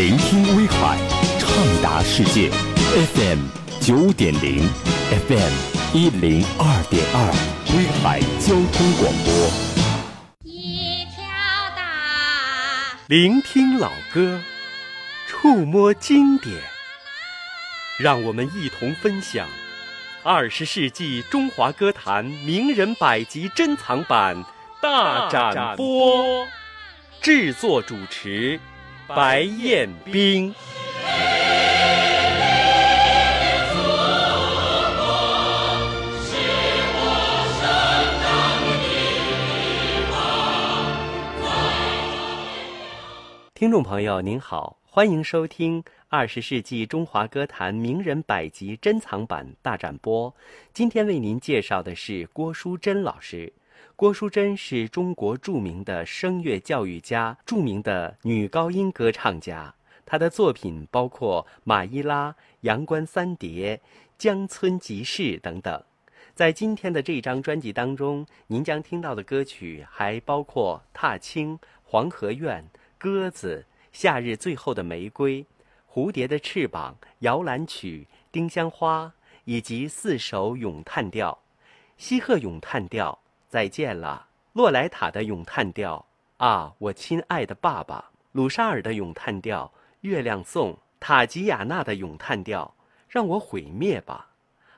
聆听威海，畅达世界，FM 九点零，FM 一零二点二，威海交通广播。一条大聆听老歌，触摸经典，让我们一同分享二十世纪中华歌坛名人百集珍藏版大展播。制作主持白彦冰。听众朋友您好，欢迎收听二十世纪中华歌坛名人百集珍藏版大展播。今天为您介绍的是郭淑珍老师。郭淑珍是中国著名的声乐教育家，著名的女高音歌唱家。她的作品包括《马伊拉》《阳关三叠》《江村集市》等等。在今天的这张专辑当中，您将听到的歌曲还包括《踏青》《黄河院》《鸽子》《夏日最后的玫瑰》《蝴蝶的翅膀》《摇篮曲》《丁香花》，以及四首咏叹调，《西鹤咏叹调》。再见了，洛莱塔的咏叹调啊，我亲爱的爸爸；鲁沙尔的咏叹调《月亮颂》，塔吉亚娜的咏叹调《让我毁灭吧》。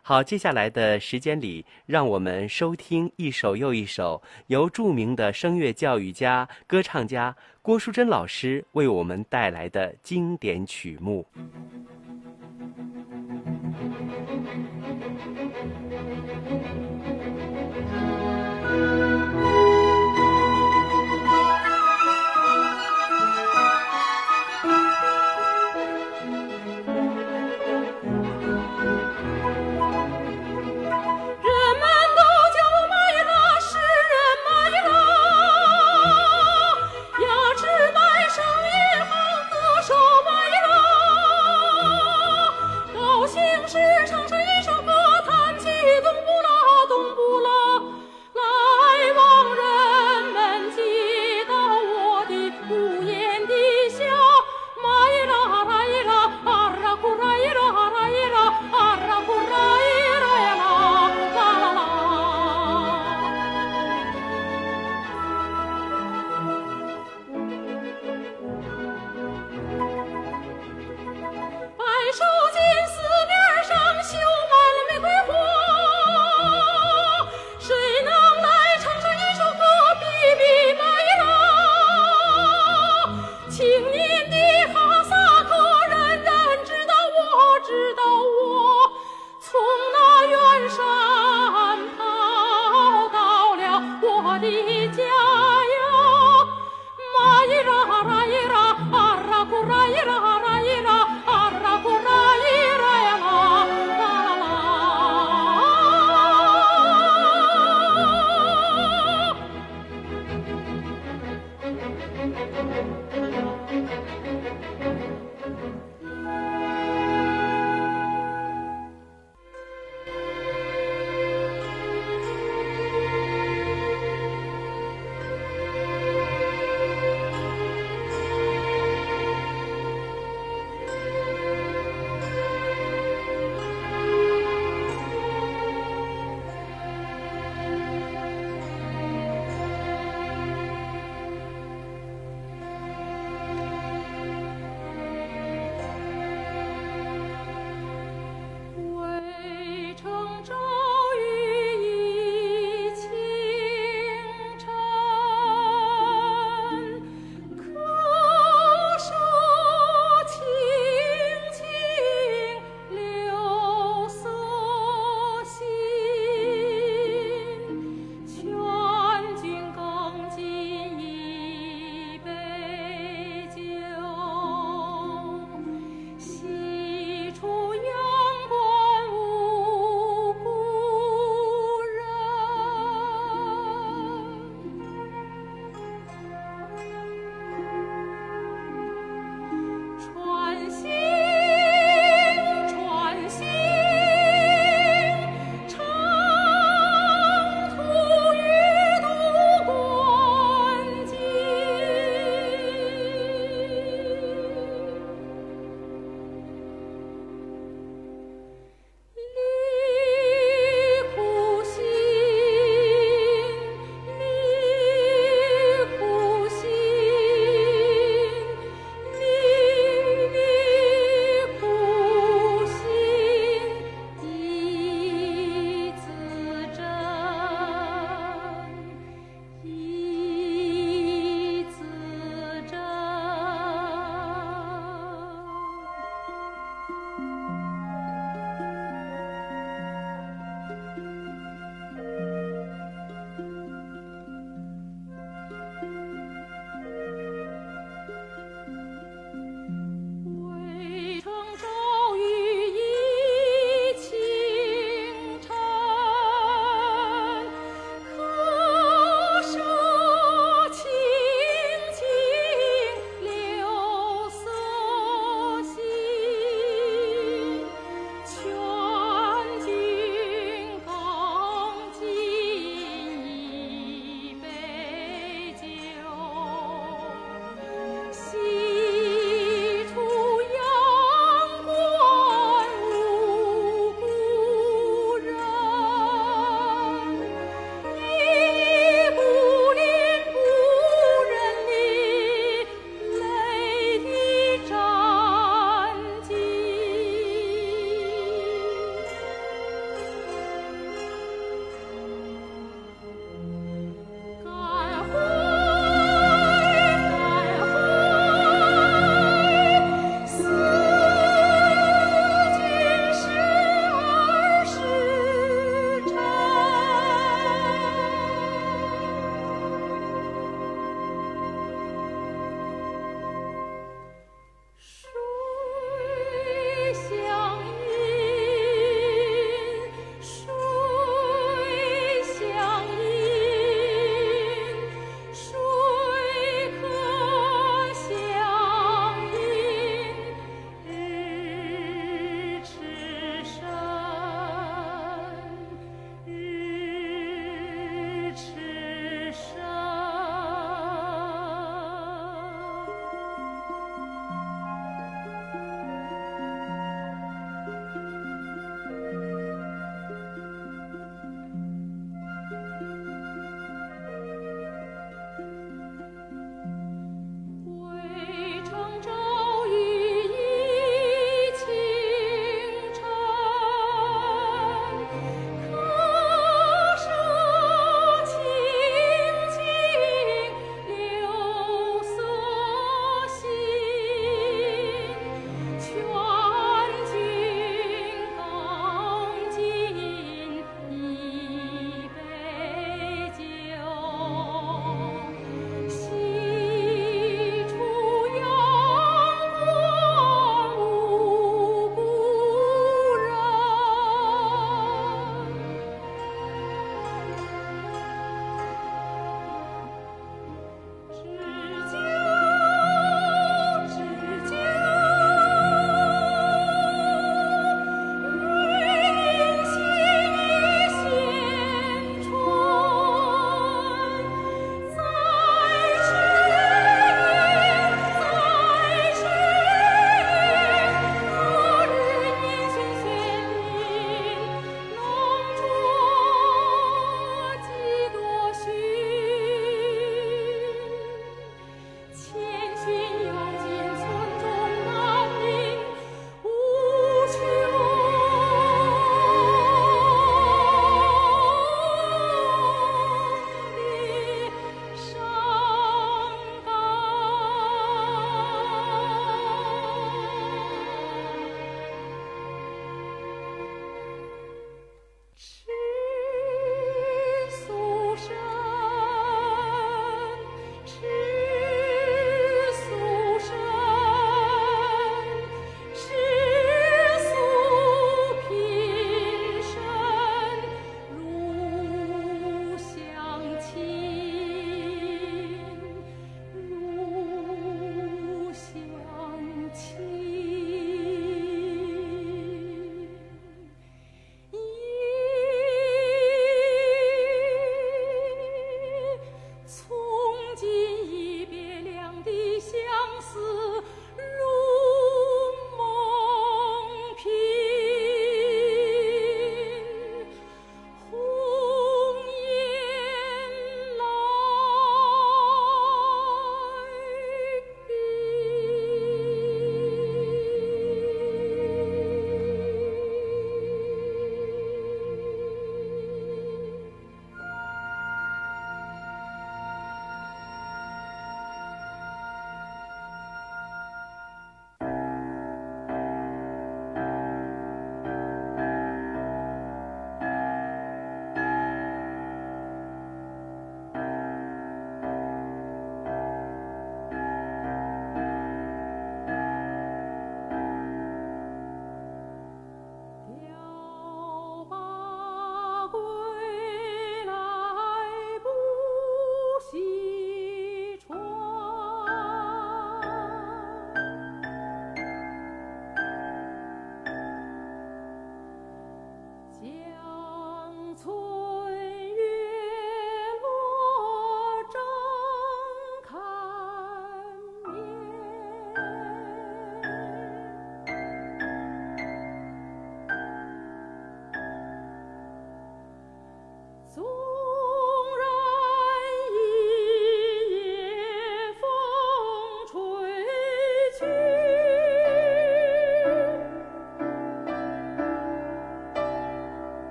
好，接下来的时间里，让我们收听一首又一首由著名的声乐教育家、歌唱家郭淑珍老师为我们带来的经典曲目。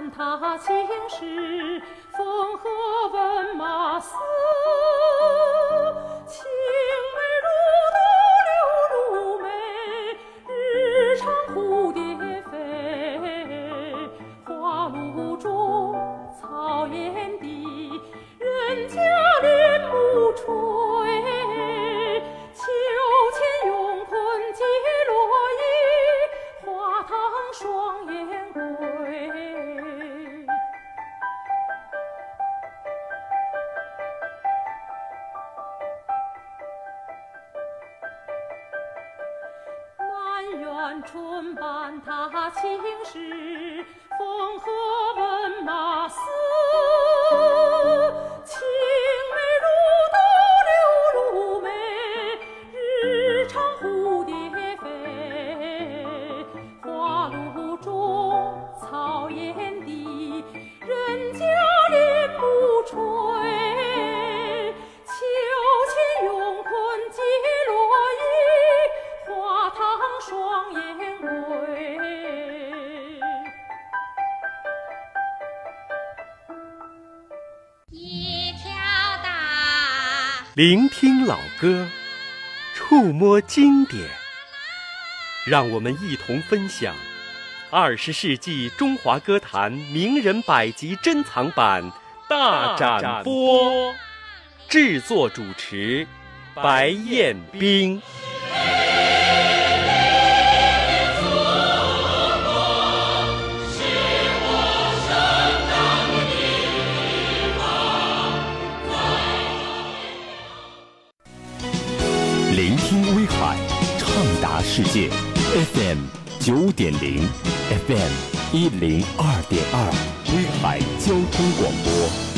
春伴他青史，春半踏青时，风和闻马嘶。聆听老歌，触摸经典，让我们一同分享二十世纪中华歌坛名人百集珍藏版大展播。制作主持白彦冰。世界，FM 九点零，FM 一零二点二，威海交通广播。